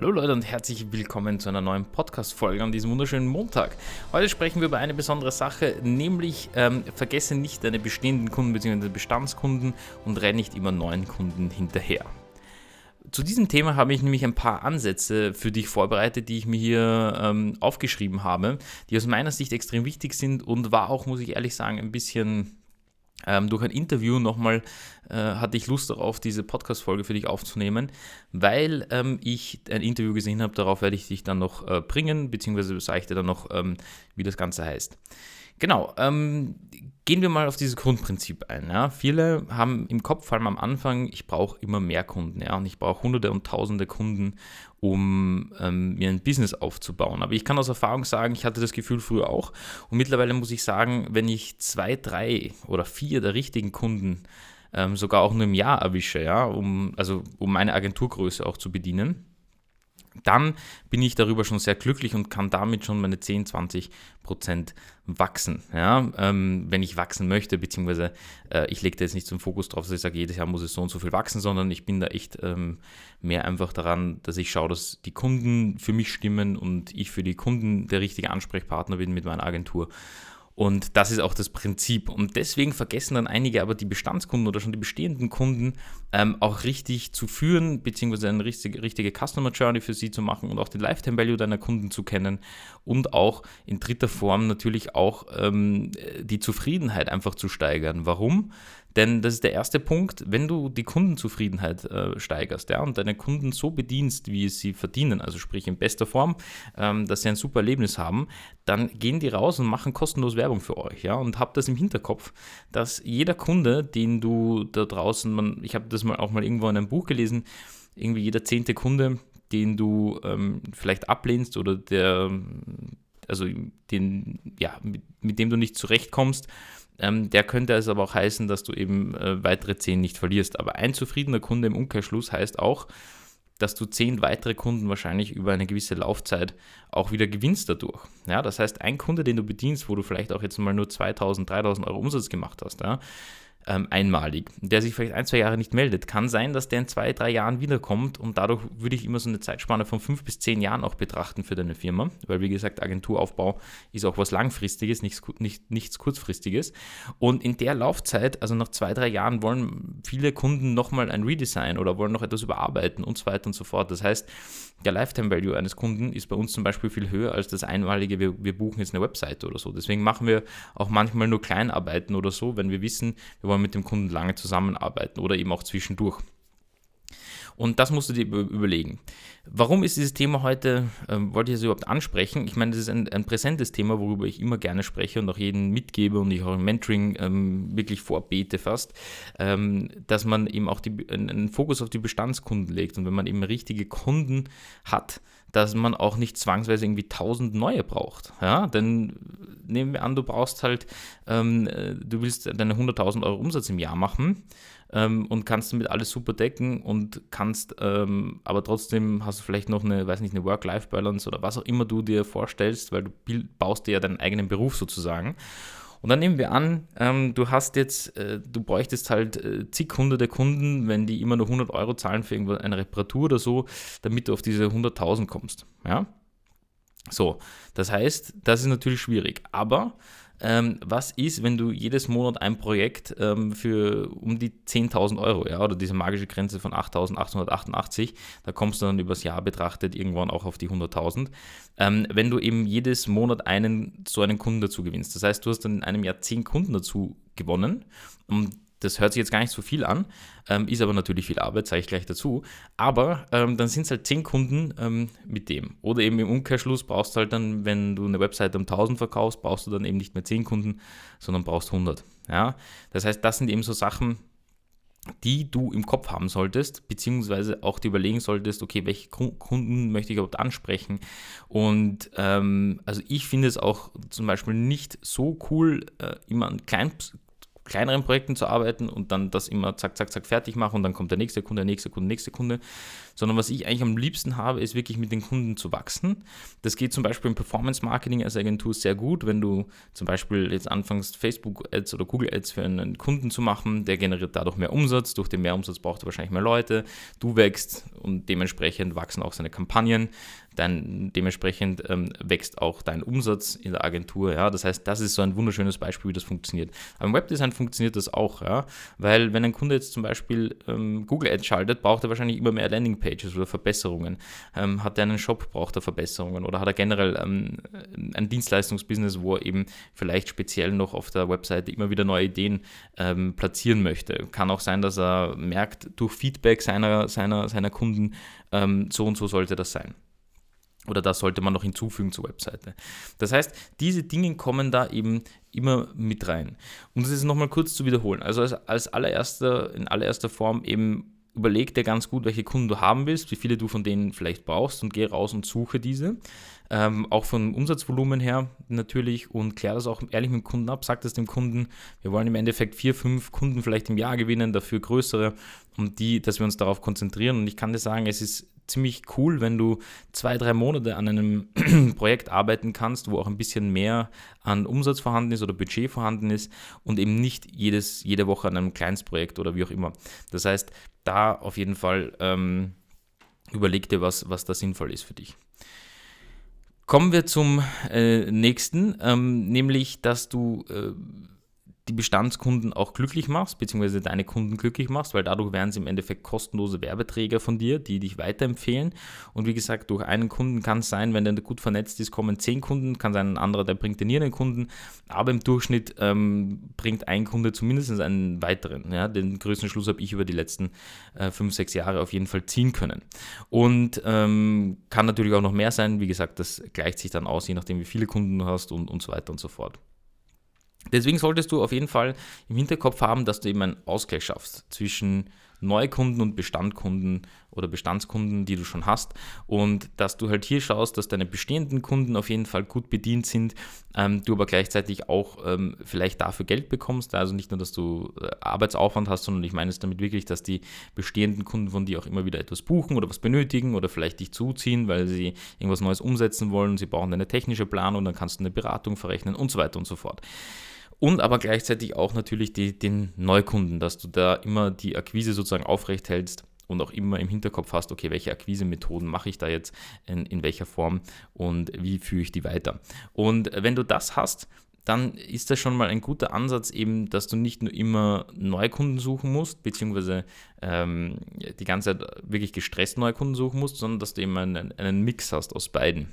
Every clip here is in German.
Hallo Leute und herzlich willkommen zu einer neuen Podcast-Folge an diesem wunderschönen Montag. Heute sprechen wir über eine besondere Sache, nämlich ähm, vergesse nicht deine bestehenden Kunden bzw. Bestandskunden und renn nicht immer neuen Kunden hinterher. Zu diesem Thema habe ich nämlich ein paar Ansätze für dich vorbereitet, die ich mir hier ähm, aufgeschrieben habe, die aus meiner Sicht extrem wichtig sind und war auch, muss ich ehrlich sagen, ein bisschen ähm, durch ein Interview nochmal äh, hatte ich Lust darauf, diese Podcast-Folge für dich aufzunehmen, weil ähm, ich ein Interview gesehen habe. Darauf werde ich dich dann noch äh, bringen, beziehungsweise sage ich dir dann noch, ähm, wie das Ganze heißt. Genau, ähm, gehen wir mal auf dieses Grundprinzip ein. Ja. Viele haben im Kopf, vor allem am Anfang, ich brauche immer mehr Kunden. Ja, und ich brauche hunderte und tausende Kunden, um ähm, mir ein Business aufzubauen. Aber ich kann aus Erfahrung sagen, ich hatte das Gefühl früher auch. Und mittlerweile muss ich sagen, wenn ich zwei, drei oder vier der richtigen Kunden ähm, sogar auch nur im Jahr erwische, ja, um, also um meine Agenturgröße auch zu bedienen, dann bin ich darüber schon sehr glücklich und kann damit schon meine 10, 20 Prozent wachsen. Ja? Ähm, wenn ich wachsen möchte, beziehungsweise äh, ich lege da jetzt nicht zum Fokus drauf, dass ich sage, jedes Jahr muss es so und so viel wachsen, sondern ich bin da echt ähm, mehr einfach daran, dass ich schaue, dass die Kunden für mich stimmen und ich für die Kunden der richtige Ansprechpartner bin mit meiner Agentur. Und das ist auch das Prinzip. Und deswegen vergessen dann einige aber die Bestandskunden oder schon die bestehenden Kunden ähm, auch richtig zu führen, beziehungsweise eine richtige, richtige Customer Journey für sie zu machen und auch den Lifetime Value deiner Kunden zu kennen und auch in dritter Form natürlich auch ähm, die Zufriedenheit einfach zu steigern. Warum? Denn das ist der erste Punkt, wenn du die Kundenzufriedenheit äh, steigerst ja, und deine Kunden so bedienst, wie sie verdienen, also sprich in bester Form, ähm, dass sie ein super Erlebnis haben, dann gehen die raus und machen kostenlos Werbung für euch. Ja, und habt das im Hinterkopf, dass jeder Kunde, den du da draußen, man, ich habe das mal auch mal irgendwo in einem Buch gelesen, irgendwie jeder zehnte Kunde, den du ähm, vielleicht ablehnst oder der, also den, ja, mit, mit dem du nicht zurechtkommst, ähm, der könnte es aber auch heißen, dass du eben äh, weitere 10 nicht verlierst. Aber ein zufriedener Kunde im Umkehrschluss heißt auch, dass du 10 weitere Kunden wahrscheinlich über eine gewisse Laufzeit auch wieder gewinnst dadurch. Ja, das heißt, ein Kunde, den du bedienst, wo du vielleicht auch jetzt mal nur 2000, 3000 Euro Umsatz gemacht hast, ja, ähm, einmalig, der sich vielleicht ein, zwei Jahre nicht meldet. Kann sein, dass der in zwei, drei Jahren wiederkommt und dadurch würde ich immer so eine Zeitspanne von fünf bis zehn Jahren auch betrachten für deine Firma, weil wie gesagt, Agenturaufbau ist auch was Langfristiges, nichts, nicht, nichts Kurzfristiges. Und in der Laufzeit, also nach zwei, drei Jahren, wollen viele Kunden nochmal ein Redesign oder wollen noch etwas überarbeiten und so weiter und so fort. Das heißt, der Lifetime Value eines Kunden ist bei uns zum Beispiel viel höher als das einmalige, wir, wir buchen jetzt eine Webseite oder so. Deswegen machen wir auch manchmal nur Kleinarbeiten oder so, wenn wir wissen, wir wollen mit dem Kunden lange zusammenarbeiten oder eben auch zwischendurch. Und das musst du dir überlegen. Warum ist dieses Thema heute, ähm, wollte ich es überhaupt ansprechen? Ich meine, das ist ein, ein, präsentes Thema, worüber ich immer gerne spreche und auch jeden mitgebe und ich auch im Mentoring ähm, wirklich vorbete fast, ähm, dass man eben auch die, einen Fokus auf die Bestandskunden legt. Und wenn man eben richtige Kunden hat, dass man auch nicht zwangsweise irgendwie tausend neue braucht. Ja, denn nehmen wir an, du brauchst halt, ähm, äh, du willst deine 100.000 Euro Umsatz im Jahr machen ähm, und kannst damit alles super decken und kannst, ähm, aber trotzdem hast du vielleicht noch eine, weiß nicht, eine Work-Life-Balance oder was auch immer du dir vorstellst, weil du baust dir ja deinen eigenen Beruf sozusagen. Und dann nehmen wir an, ähm, du hast jetzt, äh, du bräuchtest halt äh, zig hunderte Kunden, wenn die immer nur 100 Euro zahlen für eine Reparatur oder so, damit du auf diese 100.000 kommst. Ja? So, das heißt, das ist natürlich schwierig. Aber ähm, was ist, wenn du jedes Monat ein Projekt ähm, für um die 10.000 Euro, ja, oder diese magische Grenze von 8.888, da kommst du dann übers Jahr betrachtet irgendwann auch auf die 100.000, ähm, wenn du eben jedes Monat einen so einen Kunden dazu gewinnst. Das heißt, du hast dann in einem Jahr 10 Kunden dazu gewonnen und das hört sich jetzt gar nicht so viel an, ähm, ist aber natürlich viel Arbeit, sage ich gleich dazu. Aber ähm, dann sind es halt 10 Kunden ähm, mit dem. Oder eben im Umkehrschluss brauchst du halt dann, wenn du eine Webseite um 1000 verkaufst, brauchst du dann eben nicht mehr 10 Kunden, sondern brauchst 100. Ja? Das heißt, das sind eben so Sachen, die du im Kopf haben solltest, beziehungsweise auch dir überlegen solltest, okay, welche Kunden möchte ich überhaupt ansprechen. Und ähm, also ich finde es auch zum Beispiel nicht so cool, äh, immer an klein, kleineren Projekten zu arbeiten und dann das immer zack, zack, zack fertig machen und dann kommt der nächste Kunde, der nächste Kunde, nächste Kunde, sondern was ich eigentlich am liebsten habe, ist wirklich mit den Kunden zu wachsen. Das geht zum Beispiel im Performance Marketing als Agentur sehr gut, wenn du zum Beispiel jetzt anfängst, Facebook Ads oder Google Ads für einen Kunden zu machen, der generiert dadurch mehr Umsatz. Durch den Mehrumsatz braucht er wahrscheinlich mehr Leute. Du wächst und dementsprechend wachsen auch seine Kampagnen dann dementsprechend ähm, wächst auch dein Umsatz in der Agentur. Ja? Das heißt, das ist so ein wunderschönes Beispiel, wie das funktioniert. Aber im Webdesign funktioniert das auch, ja? weil wenn ein Kunde jetzt zum Beispiel ähm, Google Ads schaltet, braucht er wahrscheinlich immer mehr Landingpages oder Verbesserungen. Ähm, hat er einen Shop, braucht er Verbesserungen oder hat er generell ähm, ein Dienstleistungsbusiness, wo er eben vielleicht speziell noch auf der Webseite immer wieder neue Ideen ähm, platzieren möchte. Kann auch sein, dass er merkt, durch Feedback seiner, seiner, seiner Kunden, ähm, so und so sollte das sein. Oder das sollte man noch hinzufügen zur Webseite. Das heißt, diese Dinge kommen da eben immer mit rein. Um das jetzt nochmal kurz zu wiederholen. Also als, als allererster, in allererster Form eben überleg dir ganz gut, welche Kunden du haben willst, wie viele du von denen vielleicht brauchst und geh raus und suche diese. Ähm, auch vom Umsatzvolumen her natürlich und klär das auch ehrlich mit dem Kunden ab. Sag das dem Kunden, wir wollen im Endeffekt vier, fünf Kunden vielleicht im Jahr gewinnen, dafür größere, um die, dass wir uns darauf konzentrieren. Und ich kann dir sagen, es ist ziemlich cool, wenn du zwei, drei Monate an einem Projekt arbeiten kannst, wo auch ein bisschen mehr an Umsatz vorhanden ist oder Budget vorhanden ist und eben nicht jedes, jede Woche an einem Kleinstprojekt oder wie auch immer. Das heißt, da auf jeden Fall ähm, überleg dir, was, was da sinnvoll ist für dich. Kommen wir zum äh, nächsten, ähm, nämlich, dass du äh, die Bestandskunden auch glücklich machst, beziehungsweise deine Kunden glücklich machst, weil dadurch werden sie im Endeffekt kostenlose Werbeträger von dir, die dich weiterempfehlen. Und wie gesagt, durch einen Kunden kann es sein, wenn der gut vernetzt ist, kommen zehn Kunden, kann sein, ein anderer, der bringt dir nie einen Kunden, aber im Durchschnitt ähm, bringt ein Kunde zumindest einen weiteren. Ja? Den größten Schluss habe ich über die letzten äh, fünf, sechs Jahre auf jeden Fall ziehen können. Und ähm, kann natürlich auch noch mehr sein. Wie gesagt, das gleicht sich dann aus, je nachdem, wie viele Kunden du hast und, und so weiter und so fort. Deswegen solltest du auf jeden Fall im Hinterkopf haben, dass du eben einen Ausgleich schaffst zwischen Neukunden und Bestandkunden oder Bestandskunden, die du schon hast. Und dass du halt hier schaust, dass deine bestehenden Kunden auf jeden Fall gut bedient sind, ähm, du aber gleichzeitig auch ähm, vielleicht dafür Geld bekommst. Also nicht nur, dass du äh, Arbeitsaufwand hast, sondern ich meine es damit wirklich, dass die bestehenden Kunden von dir auch immer wieder etwas buchen oder was benötigen oder vielleicht dich zuziehen, weil sie irgendwas Neues umsetzen wollen. Sie brauchen eine technische Planung, dann kannst du eine Beratung verrechnen und so weiter und so fort und aber gleichzeitig auch natürlich die, den Neukunden, dass du da immer die Akquise sozusagen aufrecht hältst und auch immer im Hinterkopf hast, okay, welche Akquise-Methoden mache ich da jetzt, in, in welcher Form und wie führe ich die weiter. Und wenn du das hast, dann ist das schon mal ein guter Ansatz, eben, dass du nicht nur immer Neukunden suchen musst, beziehungsweise ähm, die ganze Zeit wirklich gestresst Neukunden suchen musst, sondern dass du eben einen, einen Mix hast aus beiden.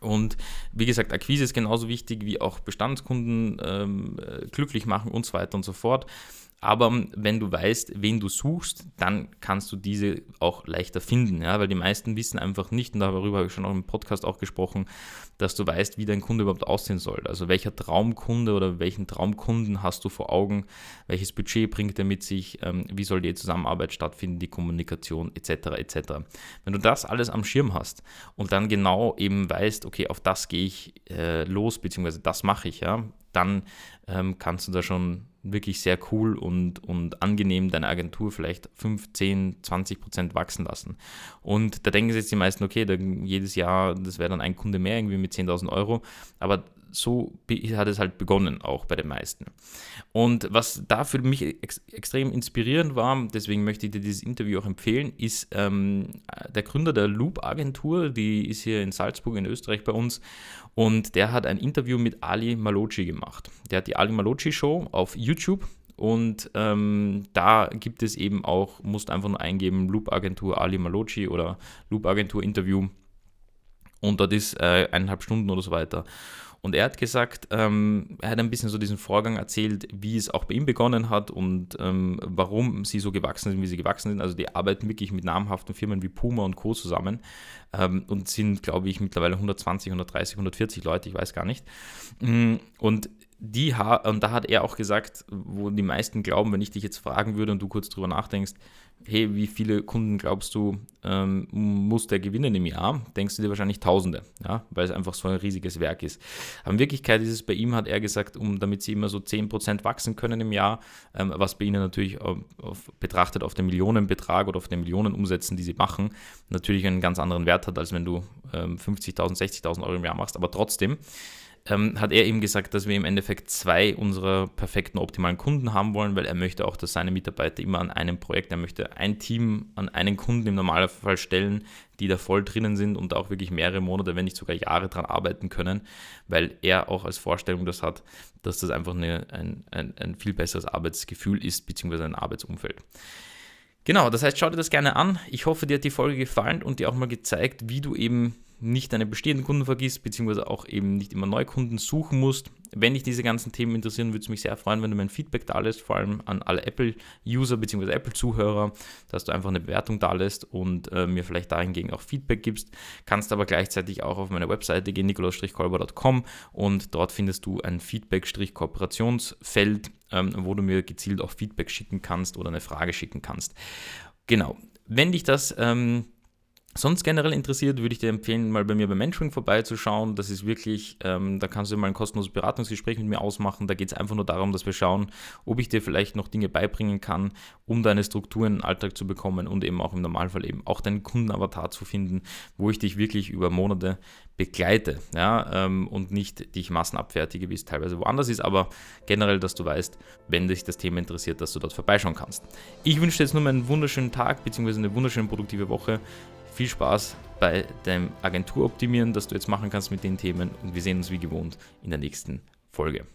Und wie gesagt, Akquise ist genauso wichtig wie auch Bestandskunden ähm, äh, glücklich machen und so weiter und so fort. Aber wenn du weißt, wen du suchst, dann kannst du diese auch leichter finden, ja, weil die meisten wissen einfach nicht, und darüber habe ich schon auch im Podcast auch gesprochen, dass du weißt, wie dein Kunde überhaupt aussehen soll. Also welcher Traumkunde oder welchen Traumkunden hast du vor Augen, welches Budget bringt er mit sich, ähm, wie soll die Zusammenarbeit stattfinden, die Kommunikation etc. etc. Wenn du das alles am Schirm hast und dann genau eben weißt, okay, auf das gehe ich äh, los, beziehungsweise das mache ich, ja, dann ähm, kannst du da schon wirklich sehr cool und, und angenehm deine Agentur vielleicht 5, 10, 20 Prozent wachsen lassen. Und da denken sich jetzt die meisten, okay, jedes Jahr, das wäre dann ein Kunde mehr irgendwie mit 10.000 Euro. Aber so hat es halt begonnen, auch bei den meisten. Und was da für mich ex extrem inspirierend war, deswegen möchte ich dir dieses Interview auch empfehlen, ist ähm, der Gründer der Loop-Agentur, die ist hier in Salzburg in Österreich bei uns und der hat ein Interview mit Ali Malochi gemacht. Der hat die Ali Malochi Show auf YouTube und ähm, da gibt es eben auch, musst einfach nur eingeben, Loop-Agentur Ali Malochi oder Loop-Agentur Interview und dort ist äh, eineinhalb Stunden oder so weiter. Und er hat gesagt, ähm, er hat ein bisschen so diesen Vorgang erzählt, wie es auch bei ihm begonnen hat und ähm, warum sie so gewachsen sind, wie sie gewachsen sind. Also die arbeiten wirklich mit namhaften Firmen wie Puma und Co. zusammen ähm, und sind, glaube ich, mittlerweile 120, 130, 140 Leute, ich weiß gar nicht. Mm, und die und da hat er auch gesagt, wo die meisten glauben, wenn ich dich jetzt fragen würde und du kurz drüber nachdenkst, hey, wie viele Kunden glaubst du, ähm, muss der gewinnen im Jahr? Denkst du dir wahrscheinlich Tausende, ja, weil es einfach so ein riesiges Werk ist. Aber in Wirklichkeit ist es bei ihm, hat er gesagt, um damit sie immer so 10% wachsen können im Jahr, ähm, was bei ihnen natürlich auf, auf, betrachtet auf den Millionenbetrag oder auf den Millionenumsätzen, die sie machen, natürlich einen ganz anderen Wert hat, als wenn du ähm, 50.000, 60.000 Euro im Jahr machst. Aber trotzdem, ähm, hat er eben gesagt, dass wir im Endeffekt zwei unserer perfekten optimalen Kunden haben wollen, weil er möchte auch, dass seine Mitarbeiter immer an einem Projekt, er möchte ein Team an einen Kunden im Normalfall stellen, die da voll drinnen sind und auch wirklich mehrere Monate, wenn nicht sogar Jahre dran arbeiten können, weil er auch als Vorstellung das hat, dass das einfach eine, ein, ein, ein viel besseres Arbeitsgefühl ist, beziehungsweise ein Arbeitsumfeld. Genau, das heißt, schau dir das gerne an. Ich hoffe, dir hat die Folge gefallen und dir auch mal gezeigt, wie du eben nicht deine bestehenden Kunden vergisst, beziehungsweise auch eben nicht immer neue Kunden suchen musst. Wenn dich diese ganzen Themen interessieren, würde es mich sehr freuen, wenn du mir ein Feedback da lässt, vor allem an alle Apple-User bzw. Apple-Zuhörer, dass du einfach eine Bewertung da lässt und äh, mir vielleicht dahingegen auch Feedback gibst. Kannst aber gleichzeitig auch auf meine Webseite gehen, nikolaus-kolber.com und dort findest du ein Feedback-Kooperationsfeld, ähm, wo du mir gezielt auch Feedback schicken kannst oder eine Frage schicken kannst. Genau. Wenn dich das ähm, sonst generell interessiert, würde ich dir empfehlen, mal bei mir beim Mentoring vorbeizuschauen. Das ist wirklich, ähm, da kannst du mal ein kostenloses Beratungsgespräch mit mir ausmachen. Da geht es einfach nur darum, dass wir schauen, ob ich dir vielleicht noch Dinge beibringen kann, um deine Strukturen in den Alltag zu bekommen und eben auch im Normalfall eben auch deinen Kundenavatar zu finden, wo ich dich wirklich über Monate begleite ja, ähm, und nicht dich massenabfertige, wie es teilweise woanders ist, aber generell, dass du weißt, wenn dich das Thema interessiert, dass du dort vorbeischauen kannst. Ich wünsche dir jetzt nur einen wunderschönen Tag bzw. eine wunderschöne produktive Woche viel Spaß bei deinem Agenturoptimieren, das du jetzt machen kannst mit den Themen und wir sehen uns wie gewohnt in der nächsten Folge.